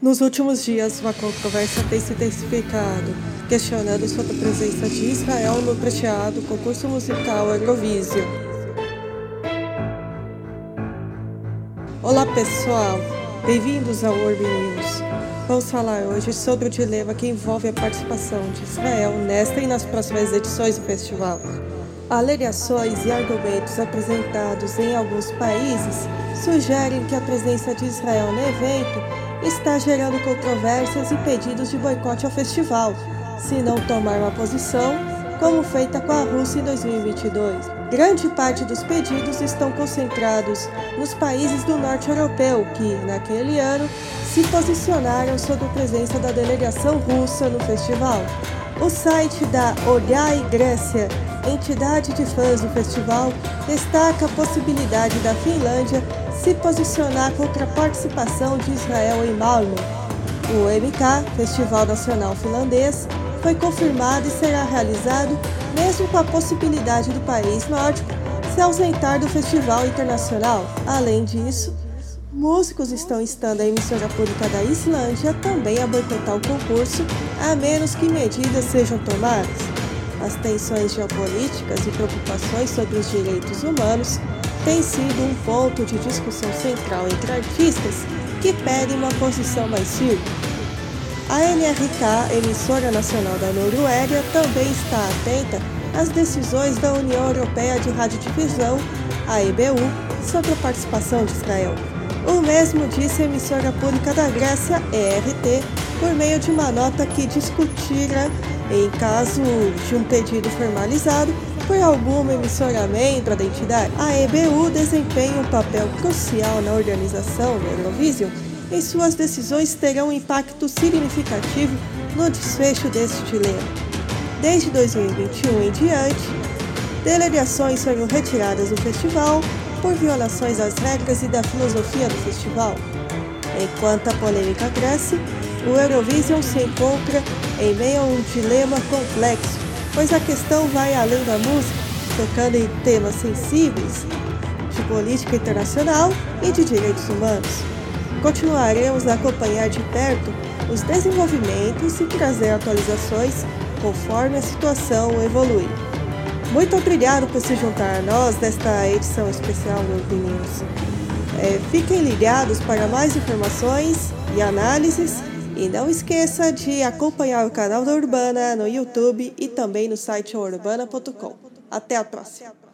Nos últimos dias, uma controvérsia tem se intensificado, questionando sobre a presença de Israel no prateado concurso musical Eurovision. Olá pessoal, bem-vindos ao Orb News. Vamos falar hoje sobre o dilema que envolve a participação de Israel nesta e nas próximas edições do festival. Alegações e argumentos apresentados em alguns países sugerem que a presença de Israel no evento está gerando controvérsias e pedidos de boicote ao festival, se não tomar uma posição, como feita com a Rússia em 2022. Grande parte dos pedidos estão concentrados nos países do norte europeu, que, naquele ano, se posicionaram sobre a presença da delegação russa no festival. O site da Olhai Grécia, entidade de fãs do festival, destaca a possibilidade da Finlândia se posicionar contra a participação de Israel em Malmö. O MK, Festival Nacional Finlandês, foi confirmado e será realizado mesmo com a possibilidade do país nórdico se ausentar do festival internacional. Além disso, músicos estão instando a emissora pública da Islândia também a boicotar o concurso, a menos que medidas sejam tomadas. As tensões geopolíticas e preocupações sobre os direitos humanos tem sido um ponto de discussão central entre artistas que pedem uma posição mais firme. A NRK, emissora nacional da Noruega, também está atenta às decisões da União Europeia de Radiodifusão, a EBU, sobre a participação de Israel. O mesmo disse a emissora pública da Grécia, ERT, por meio de uma nota que discutira, em caso de um pedido formalizado, por alguma emissora membro da entidade, a EBU desempenha um papel crucial na organização do Eurovision e suas decisões terão um impacto significativo no desfecho deste dilema. Desde 2021 em diante, delegações foram retiradas do festival por violações às regras e da filosofia do festival. Enquanto a polêmica cresce, o Eurovision se encontra em meio a um dilema complexo pois a questão vai além da música, tocando em temas sensíveis de política internacional e de direitos humanos. Continuaremos a acompanhar de perto os desenvolvimentos e trazer atualizações conforme a situação evoluir. Muito obrigado por se juntar a nós nesta edição especial do Opinions. É, fiquem ligados para mais informações e análises e não esqueça de acompanhar o canal da Urbana no YouTube e também no site urbana.com. Até a próxima!